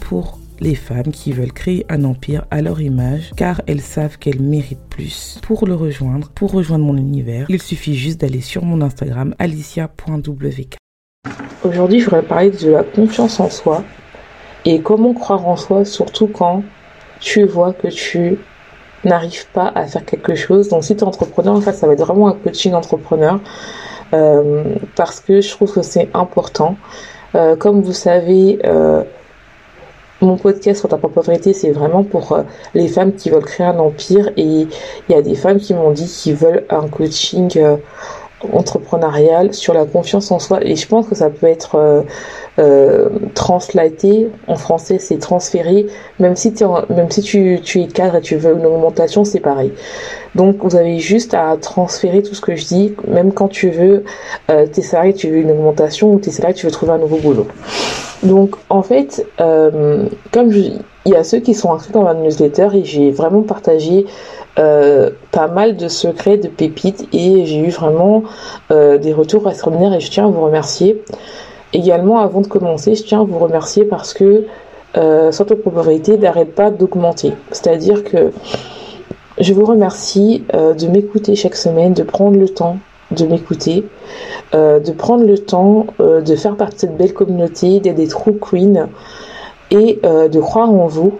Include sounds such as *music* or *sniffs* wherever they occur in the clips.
Pour les femmes qui veulent créer un empire à leur image car elles savent qu'elles méritent plus. Pour le rejoindre, pour rejoindre mon univers, il suffit juste d'aller sur mon Instagram alicia.wk. Aujourd'hui, je voudrais parler de la confiance en soi et comment croire en soi, surtout quand tu vois que tu n'arrives pas à faire quelque chose. Donc, si tu es entrepreneur, en fait, ça va être vraiment un coaching entrepreneur euh, parce que je trouve que c'est important. Euh, comme vous savez, euh, mon podcast sur ta propre vérité, c'est vraiment pour euh, les femmes qui veulent créer un empire. Et il y a des femmes qui m'ont dit qu'ils veulent un coaching euh, entrepreneurial sur la confiance en soi. Et je pense que ça peut être euh, translaté. En français, c'est transféré. Même si, même si tu, tu es cadre et tu veux une augmentation, c'est pareil. Donc, vous avez juste à transférer tout ce que je dis, même quand tu veux, euh, tes salariés, tu veux une augmentation ou tes salariés, tu veux trouver un nouveau boulot. Donc en fait, euh, comme il y a ceux qui sont inscrits dans ma newsletter et j'ai vraiment partagé euh, pas mal de secrets, de pépites et j'ai eu vraiment euh, des retours extraordinaires et je tiens à vous remercier. Également, avant de commencer, je tiens à vous remercier parce que euh, cette propriété n'arrête pas d'augmenter. C'est-à-dire que je vous remercie de m'écouter chaque semaine, de prendre le temps de m'écouter, euh, de prendre le temps euh, de faire partie de cette belle communauté, d'être des true queens et euh, de croire en vous.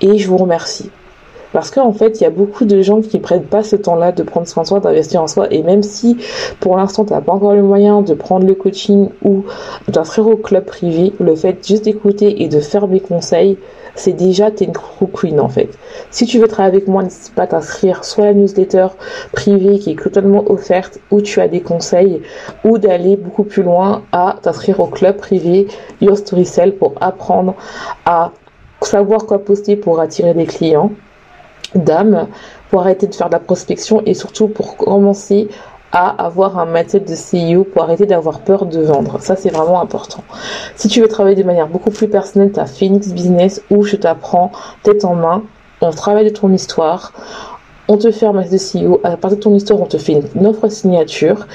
Et je vous remercie. Parce qu'en fait, il y a beaucoup de gens qui ne prennent pas ce temps-là de prendre soin de soi, d'investir en soi. Et même si pour l'instant, tu n'as pas encore le moyen de prendre le coaching ou d'inscrire au club privé, le fait juste d'écouter et de faire mes conseils, c'est déjà t'es une crew queen en fait. Si tu veux travailler avec moi, n'hésite pas à t'inscrire soit à la newsletter privée qui est totalement offerte où tu as des conseils ou d'aller beaucoup plus loin à t'inscrire au club privé Your Story Cell pour apprendre à savoir quoi poster pour attirer des clients d'âme pour arrêter de faire de la prospection et surtout pour commencer à avoir un mindset de CEO pour arrêter d'avoir peur de vendre. Ça, c'est vraiment important. Si tu veux travailler de manière beaucoup plus personnelle, tu as Phoenix Business où je t'apprends tête en main, on travaille de ton histoire, on te fait un mindset de CEO, à partir de ton histoire, on te fait une offre signature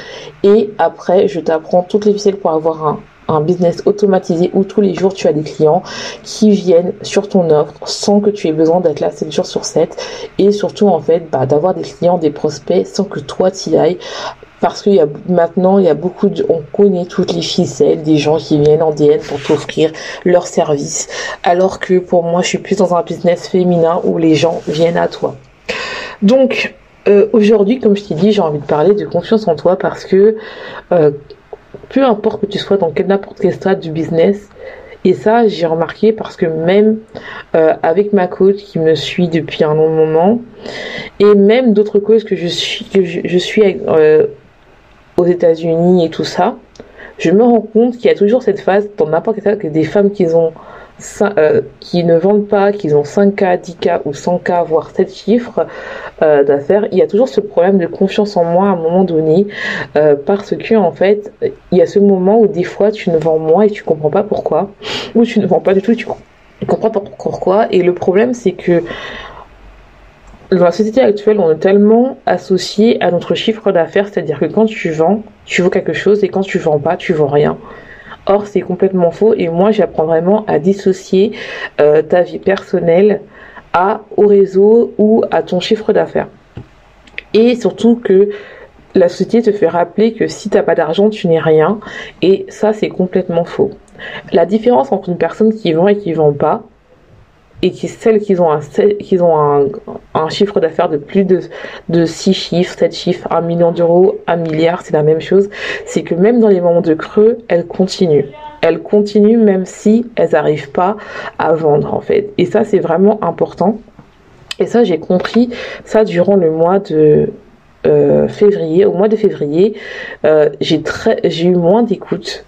et après, je t'apprends toutes les ficelles pour avoir un un business automatisé où tous les jours tu as des clients qui viennent sur ton offre sans que tu aies besoin d'être là 7 jours sur 7 et surtout en fait bah, d'avoir des clients, des prospects sans que toi t'y ailles. Parce qu'il y a maintenant il y a beaucoup de on connaît toutes les ficelles des gens qui viennent en DN pour t'offrir leurs services. Alors que pour moi je suis plus dans un business féminin où les gens viennent à toi. Donc euh, aujourd'hui comme je t'ai dit j'ai envie de parler de confiance en toi parce que euh, peu importe que tu sois dans n'importe quel stade du business. Et ça, j'ai remarqué parce que même euh, avec ma coach qui me suit depuis un long moment, et même d'autres causes que je suis, je, suis euh, aux États-Unis et tout ça, je me rends compte qu'il y a toujours cette phase dans n'importe quel stade que des femmes qui ont euh, qui ne vendent pas, qu'ils ont 5K, 10K ou 100K, voire 7 chiffres euh, d'affaires, il y a toujours ce problème de confiance en moi à un moment donné, euh, parce que en fait, il y a ce moment où des fois tu ne vends moins et tu comprends pas pourquoi, ou tu ne vends pas du tout et tu comprends pas pourquoi. Et le problème, c'est que dans la société actuelle, on est tellement associé à notre chiffre d'affaires, c'est-à-dire que quand tu vends, tu vaux quelque chose et quand tu vends pas, tu vends rien. Or, c'est complètement faux et moi, j'apprends vraiment à dissocier euh, ta vie personnelle à, au réseau ou à ton chiffre d'affaires. Et surtout que la société te fait rappeler que si tu n'as pas d'argent, tu n'es rien. Et ça, c'est complètement faux. La différence entre une personne qui vend et qui vend pas, et qui celles qui ont un, ont un, chiffre d'affaires de plus de, de 6 chiffres, 7 chiffres, 1 million d'euros, 1 milliard, c'est la même chose, c'est que même dans les moments de creux, elles continuent. elles continuent même si elles n'arrivent pas à vendre en fait. Et ça c'est vraiment important. Et ça j'ai compris ça durant le mois de euh, février. Au mois de février, euh, j'ai eu moins d'écoute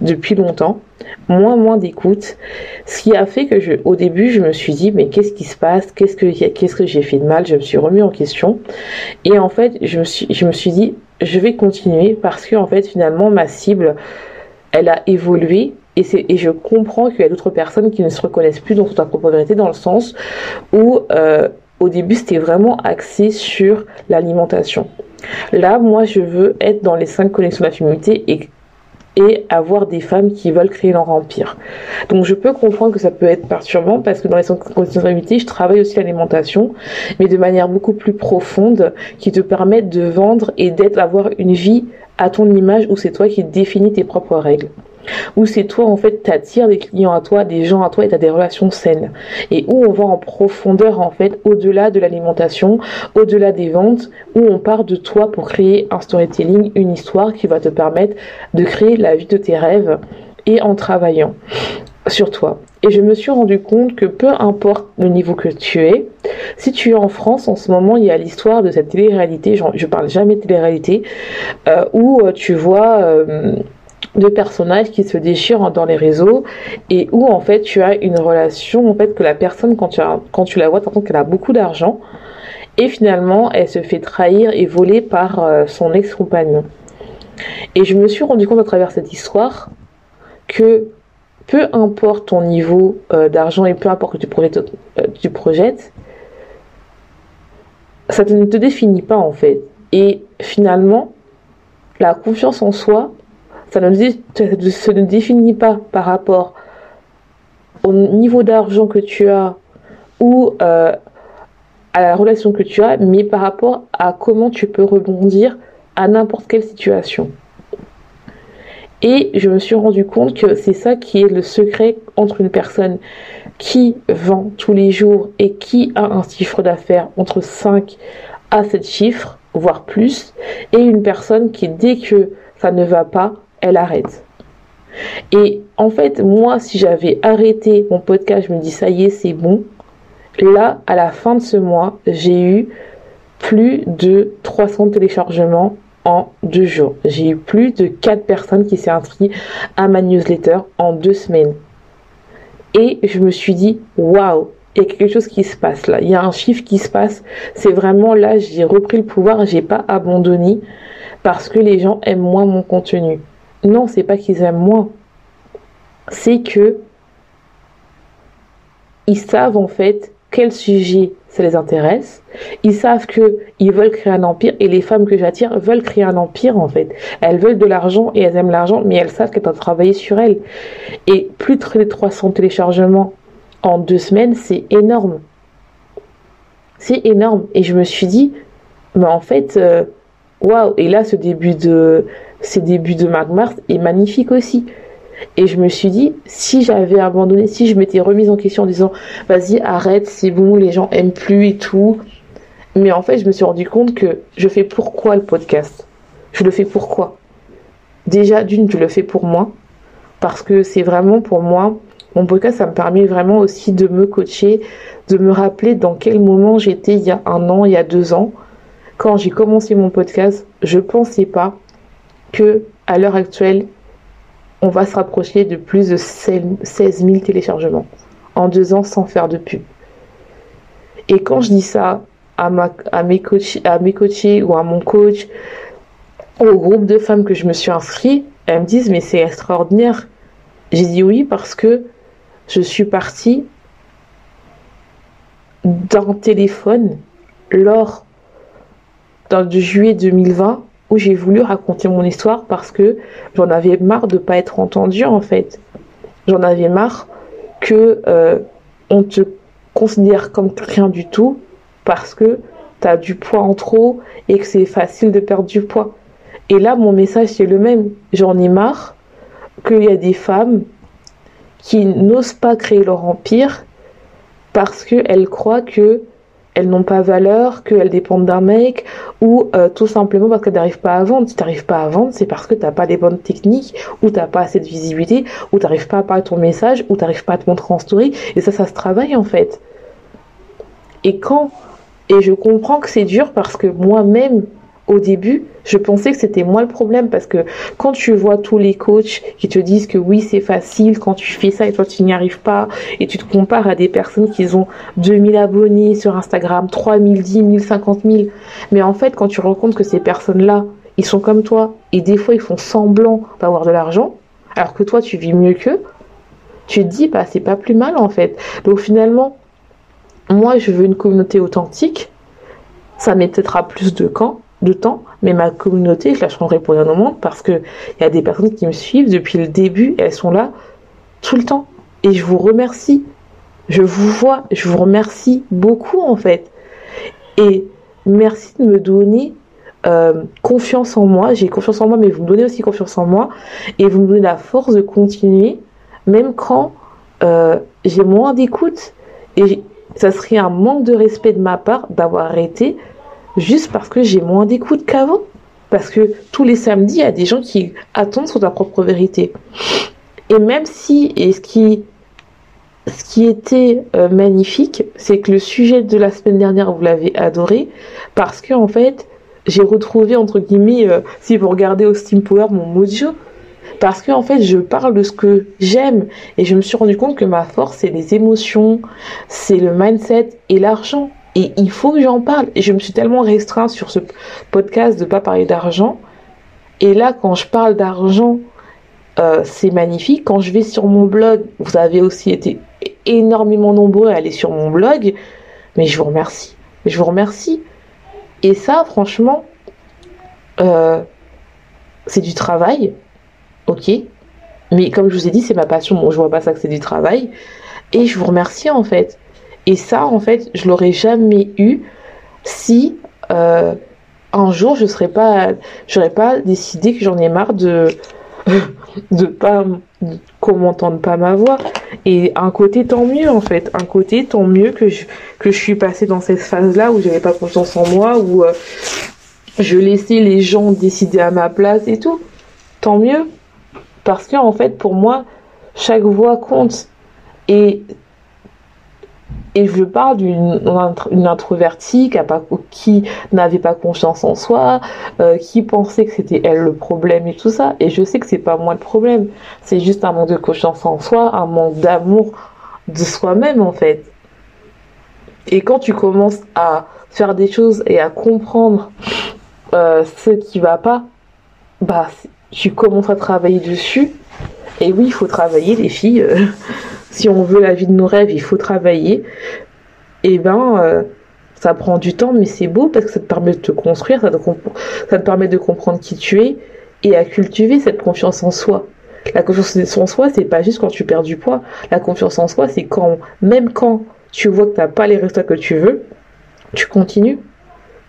depuis longtemps, moins moins d'écoute, ce qui a fait que je, au début, je me suis dit mais qu'est-ce qui se passe, qu'est-ce que qu'est-ce que j'ai fait de mal, je me suis remis en question. Et en fait je me suis je me suis dit je vais continuer parce que en fait finalement ma cible elle a évolué et, et je comprends qu'il y a d'autres personnes qui ne se reconnaissent plus dans ta propre vérité dans le sens où euh, au début c'était vraiment axé sur l'alimentation. Là, moi, je veux être dans les cinq connexions de la féminité et et avoir des femmes qui veulent créer leur empire. Donc je peux comprendre que ça peut être perturbant parce que dans les conditions de je travaille aussi l'alimentation, mais de manière beaucoup plus profonde, qui te permet de vendre et d'être, avoir une vie à ton image où c'est toi qui définis tes propres règles où c'est toi en fait t'attires des clients à toi, des gens à toi et t'as des relations saines et où on va en profondeur en fait au-delà de l'alimentation, au-delà des ventes, où on part de toi pour créer un storytelling, une histoire qui va te permettre de créer la vie de tes rêves et en travaillant sur toi. Et je me suis rendu compte que peu importe le niveau que tu es, si tu es en France en ce moment, il y a l'histoire de cette télé-réalité, je parle jamais de télé-réalité, euh, où euh, tu vois euh, de personnages qui se déchirent dans les réseaux et où en fait tu as une relation en fait que la personne quand tu, quand tu la vois tu entends qu'elle a beaucoup d'argent et finalement elle se fait trahir et voler par euh, son ex-compagnon. Et je me suis rendu compte à travers cette histoire que peu importe ton niveau euh, d'argent et peu importe que tu projettes, euh, tu projettes ça ne te définit pas en fait. Et finalement, la confiance en soi, ça ne se définit pas par rapport au niveau d'argent que tu as ou euh, à la relation que tu as, mais par rapport à comment tu peux rebondir à n'importe quelle situation. Et je me suis rendu compte que c'est ça qui est le secret entre une personne qui vend tous les jours et qui a un chiffre d'affaires entre 5 à 7 chiffres, voire plus, et une personne qui, dès que ça ne va pas, elle arrête. Et en fait, moi, si j'avais arrêté mon podcast, je me dis ça y est, c'est bon. Là, à la fin de ce mois, j'ai eu plus de 300 téléchargements en deux jours. J'ai eu plus de 4 personnes qui s'est inscrites à ma newsletter en deux semaines. Et je me suis dit, waouh, il y a quelque chose qui se passe là. Il y a un chiffre qui se passe. C'est vraiment là, j'ai repris le pouvoir, j'ai pas abandonné parce que les gens aiment moins mon contenu. Non, c'est pas qu'ils aiment moins. C'est que ils savent en fait quel sujet ça les intéresse. Ils savent que ils veulent créer un empire et les femmes que j'attire veulent créer un empire en fait. Elles veulent de l'argent et elles aiment l'argent, mais elles savent qu'elles doivent travailler sur elles. Et plus de 300 téléchargements en deux semaines, c'est énorme. C'est énorme. Et je me suis dit, mais en fait, euh, waouh. Et là, ce début de ces débuts de Marc Mars est magnifique aussi. Et je me suis dit, si j'avais abandonné, si je m'étais remise en question en disant, vas-y, arrête, c'est bon, les gens aiment plus et tout. Mais en fait, je me suis rendu compte que je fais pourquoi le podcast? Je le fais pourquoi? Déjà, d'une, je le fais pour moi. Parce que c'est vraiment pour moi, mon podcast, ça me permet vraiment aussi de me coacher, de me rappeler dans quel moment j'étais il y a un an, il y a deux ans. Quand j'ai commencé mon podcast, je pensais pas que à l'heure actuelle, on va se rapprocher de plus de 16 000 téléchargements en deux ans sans faire de pub. Et quand je dis ça à, ma, à, mes, coach, à mes coachés ou à mon coach, au groupe de femmes que je me suis inscrit, elles me disent mais c'est extraordinaire. J'ai dit oui parce que je suis partie d'un téléphone lors de juillet 2020 j'ai voulu raconter mon histoire parce que j'en avais marre de pas être entendue en fait. J'en avais marre que euh, on te considère comme rien du tout parce que tu as du poids en trop et que c'est facile de perdre du poids. Et là, mon message, c'est le même. J'en ai marre qu'il y a des femmes qui n'osent pas créer leur empire parce qu'elles croient que elles n'ont pas valeur, qu'elles dépendent d'un mec, ou euh, tout simplement parce qu'elles n'arrivent pas à vendre. Si tu n'arrives pas à vendre, c'est parce que tu n'as pas les bonnes techniques, ou tu n'as pas assez de visibilité, ou tu n'arrives pas à parler ton message, ou tu n'arrives pas à te montrer en story. Et ça, ça se travaille en fait. Et quand... Et je comprends que c'est dur parce que moi-même, au début, je pensais que c'était moi le problème parce que quand tu vois tous les coachs qui te disent que oui, c'est facile quand tu fais ça et toi tu n'y arrives pas et tu te compares à des personnes qui ont 2000 abonnés sur Instagram, 3000, 10 000, 50 000. Mais en fait, quand tu rends compte que ces personnes-là, ils sont comme toi et des fois ils font semblant d'avoir de l'argent alors que toi tu vis mieux qu'eux, tu te dis, bah c'est pas plus mal en fait. Donc finalement, moi je veux une communauté authentique, ça mettra plus de camp de temps, mais ma communauté, je la changerai pour rien au monde parce que il y a des personnes qui me suivent depuis le début elles sont là tout le temps. Et je vous remercie. Je vous vois, je vous remercie beaucoup en fait. Et merci de me donner euh, confiance en moi. J'ai confiance en moi, mais vous me donnez aussi confiance en moi. Et vous me donnez la force de continuer, même quand euh, j'ai moins d'écoute. Et ça serait un manque de respect de ma part d'avoir arrêté juste parce que j'ai moins d'écoute qu'avant. Parce que tous les samedis, il y a des gens qui attendent sur ta propre vérité. Et même si, et ce qui, était euh, magnifique, c'est que le sujet de la semaine dernière, vous l'avez adoré, parce que en fait, j'ai retrouvé, entre guillemets, euh, si vous regardez au Steam Power, mon mojo, parce que en fait, je parle de ce que j'aime, et je me suis rendu compte que ma force, c'est les émotions, c'est le mindset et l'argent. Et il faut que j'en parle. Et je me suis tellement restreint sur ce podcast de pas parler d'argent. Et là, quand je parle d'argent, euh, c'est magnifique. Quand je vais sur mon blog, vous avez aussi été énormément nombreux à aller sur mon blog. Mais je vous remercie. Je vous remercie. Et ça, franchement, euh, c'est du travail. Ok. Mais comme je vous ai dit, c'est ma passion. Bon, je vois pas ça que c'est du travail. Et je vous remercie en fait. Et ça, en fait, je l'aurais jamais eu si euh, un jour je serais pas, j'aurais pas décidé que j'en ai marre de *laughs* de pas qu'on m'entende pas ma voix. Et un côté tant mieux en fait, un côté tant mieux que je que je suis passée dans cette phase là où j'avais pas confiance en moi, où euh, je laissais les gens décider à ma place et tout. Tant mieux, parce que fait pour moi chaque voix compte et et je parle d'une introvertie qui, n'avait pas confiance en soi, euh, qui pensait que c'était elle le problème et tout ça. Et je sais que c'est pas moi le problème. C'est juste un manque de confiance en soi, un manque d'amour de soi-même en fait. Et quand tu commences à faire des choses et à comprendre euh, ce qui va pas, bah tu commences à travailler dessus. Et oui, il faut travailler les filles. Euh, si on veut la vie de nos rêves, il faut travailler. Et eh ben, euh, ça prend du temps, mais c'est beau parce que ça te permet de te construire, ça te, ça te permet de comprendre qui tu es et à cultiver cette confiance en soi. La confiance en soi, c'est pas juste quand tu perds du poids. La confiance en soi, c'est quand, même quand tu vois que tu n'as pas les résultats que tu veux, tu continues.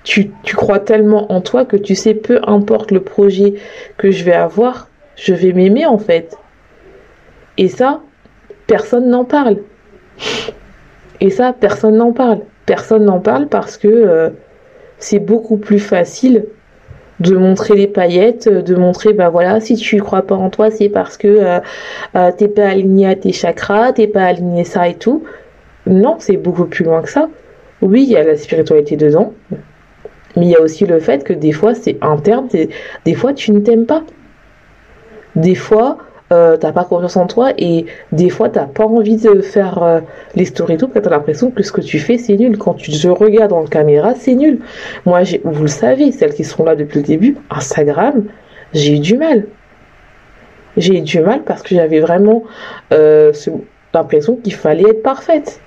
Tu, tu crois tellement en toi que tu sais, peu importe le projet que je vais avoir, je vais m'aimer en fait. Et ça, personne n'en parle. Et ça, personne n'en parle. Personne n'en parle parce que euh, c'est beaucoup plus facile de montrer les paillettes, de montrer, bah voilà, si tu crois pas en toi, c'est parce que euh, euh, t'es pas aligné à tes chakras, t'es pas aligné ça et tout. Non, c'est beaucoup plus loin que ça. Oui, il y a la spiritualité dedans, mais il y a aussi le fait que des fois c'est interne, des fois tu ne t'aimes pas. Des fois, euh, t'as pas confiance en toi et des fois t'as pas envie de faire euh, les stories tout parce que t'as l'impression que ce que tu fais c'est nul. Quand tu te regardes la caméra, c'est nul. Moi, vous le savez, celles qui sont là depuis le début, Instagram, j'ai eu du mal. J'ai eu du mal parce que j'avais vraiment euh, l'impression qu'il fallait être parfaite.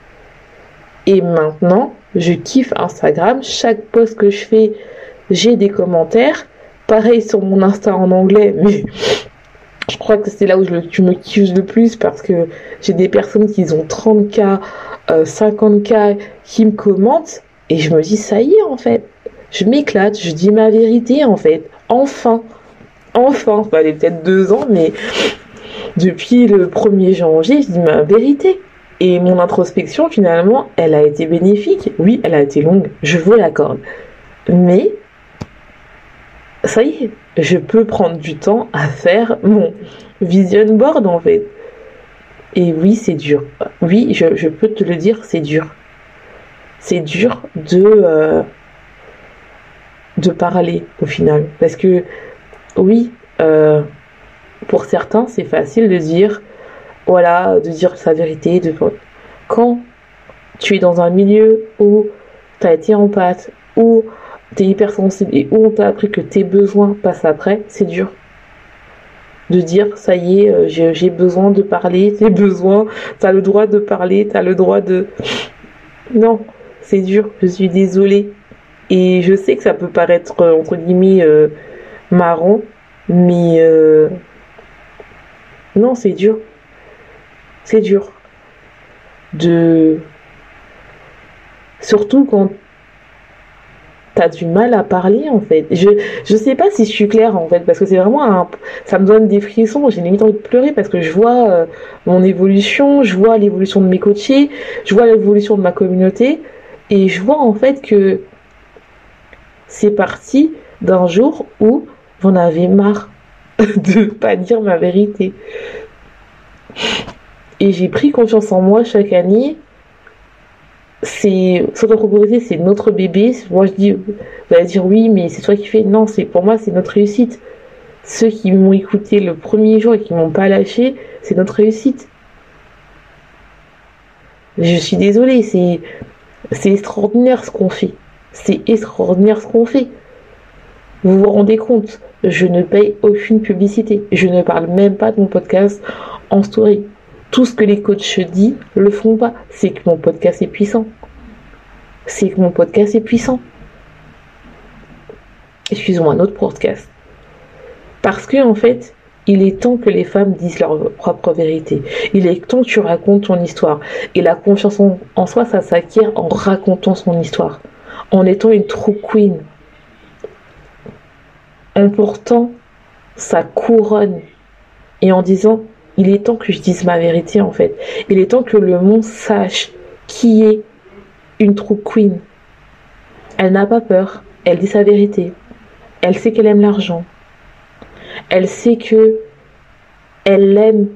Et maintenant, je kiffe Instagram. Chaque post que je fais, j'ai des commentaires. Pareil sur mon Insta en anglais, mais je crois que c'est là où je, me kiffe le plus parce que j'ai des personnes qui ont 30K, 50K euh, qui me commentent et je me dis ça y est en fait. Je m'éclate, je dis ma vérité en fait. Enfin, enfin, ça fallait peut-être deux ans, mais depuis le 1er janvier, je dis ma vérité. Et mon introspection, finalement, elle a été bénéfique. Oui, elle a été longue, je vous l'accorde. Mais, ça y est, je peux prendre du temps à faire mon vision board, en fait. Et oui, c'est dur. Oui, je, peux te le dire, c'est dur. C'est dur de, euh, parler au final. Parce que, oui, euh, pour certains, c'est facile de dire, voilà, de dire sa vérité. De... Quand tu es dans un milieu où tu as été en pâte, où tu es hypersensible et où on t'a appris que tes besoins passent après, c'est dur. De dire, ça y est, euh, j'ai besoin de parler, *laughs* tes besoins, tu as le droit de parler, tu as le droit de... *sniffs* Non, c'est dur, je suis désolée. Et je sais que ça peut paraître, euh, entre guillemets, euh, marrant, mais non, c'est dur. C'est dur. De. Surtout quand t'as du mal à parler en fait. Je je sais pas si je suis claire en fait parce que c'est vraiment un ça me donne des frissons, j'ai limite envie de pleurer parce que je vois euh, mon évolution, je vois l'évolution de mes coachés, je vois l'évolution de ma communauté et je vois en fait que c'est parti d'un jour où j'en avais marre *laughs* de pas dire ma vérité. Et j'ai pris confiance en moi chaque année. C'est c'est notre bébé. Moi je dis, vous allez dire oui, mais c'est toi qui fais. Non, c'est pour moi c'est notre réussite. Ceux qui m'ont écouté le premier jour et qui m'ont pas lâché, c'est notre réussite. Je suis désolée, c'est c'est extraordinaire ce qu'on fait. C'est extraordinaire ce qu'on fait. Vous vous rendez compte Je ne paye aucune publicité. Je ne parle même pas de mon podcast en story. Tout ce que les coachs disent, le font pas. C'est que mon podcast est puissant. C'est que mon podcast est puissant. Excusez-moi, un autre podcast. Parce que, en fait, il est temps que les femmes disent leur propre vérité. Il est temps que tu racontes ton histoire. Et la confiance en, soi, ça s'acquiert en racontant son histoire. En étant une true queen en portant sa couronne et en disant il est temps que je dise ma vérité en fait. Il est temps que le monde sache qui est une true queen. Elle n'a pas peur, elle dit sa vérité. Elle sait qu'elle aime l'argent. Elle sait que elle aime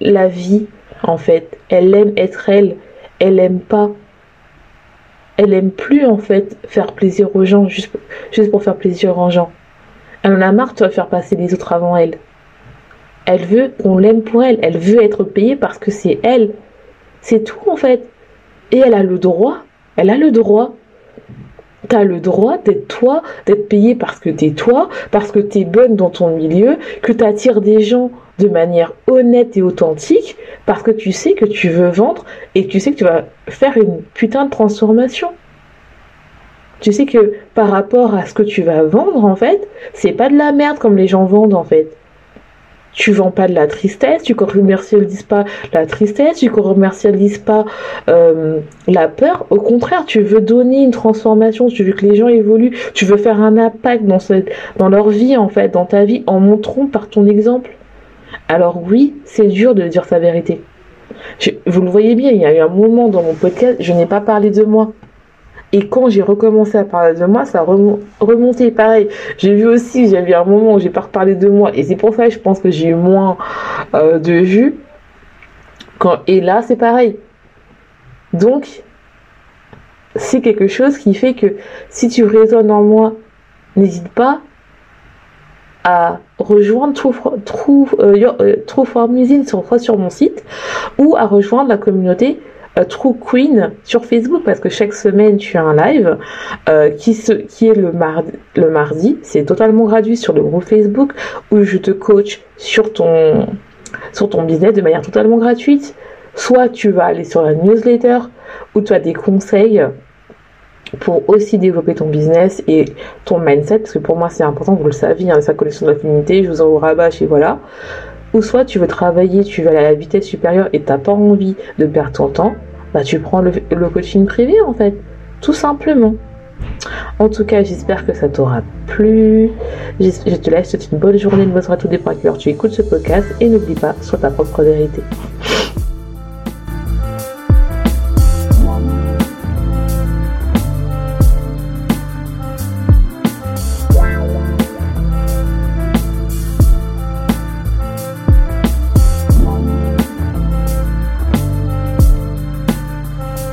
la vie en fait. Elle aime être elle. Elle aime pas elle aime plus en fait faire plaisir aux gens juste, juste pour faire plaisir aux gens. Elle en a marre de faire passer les autres avant elle. Elle veut qu'on l'aime pour elle. Elle veut être payée parce que c'est elle. C'est tout en fait. Et elle a le droit. Elle a le droit. Tu as le droit d'être toi, d'être payée parce que t'es toi, parce que t'es bonne dans ton milieu, que tu des gens de manière honnête et authentique parce que tu sais que tu veux vendre et tu sais que tu vas faire une putain de transformation. Tu sais que par rapport à ce que tu vas vendre, en fait, c'est pas de la merde comme les gens vendent, en fait. Tu vends pas de la tristesse, tu commercialises pas la tristesse, tu commercialises pas euh, la peur. Au contraire, tu veux donner une transformation, tu veux que les gens évoluent, tu veux faire un impact dans, dans leur vie, en fait, dans ta vie, en montrant par ton exemple. Alors oui, c'est dur de dire sa vérité. vous le voyez bien, il y a eu un moment dans mon podcast, je n'ai pas parlé de moi. Et quand j'ai recommencé à parler de moi, ça a remonté. Pareil, j'ai vu aussi, j'ai eu un moment où j'ai pas reparlé de moi. Et c'est pour ça que je pense que j'ai eu moins euh, de vues. Et là, c'est pareil. Donc, c'est quelque chose qui fait que si tu résonnes en moi, n'hésite pas à rejoindre True, euh, euh, sur, mon site ou à rejoindre la communauté True Queen sur Facebook parce que chaque semaine tu as un live qui, se, qui est le mardi, le mardi. c'est totalement gratuit sur le groupe Facebook où je te coach sur ton, sur ton business de manière totalement gratuite. Soit tu vas aller sur la newsletter où tu as des conseils pour aussi développer ton business et ton mindset, parce que pour moi c'est important, vous le savez, hein, sa collection d'affinité, je vous en rabâche et voilà. Ou soit tu veux travailler, tu veux aller à la vitesse supérieure et t'as pas envie de perdre ton temps, bah tu prends le, coaching privé en fait, tout simplement. En tout cas, j'espère que ça t'aura plu. Je te laisse, une bonne journée, une bonne soirée, tout dépend à tu écoutes ce podcast et n'oublie pas, sois ta propre vérité.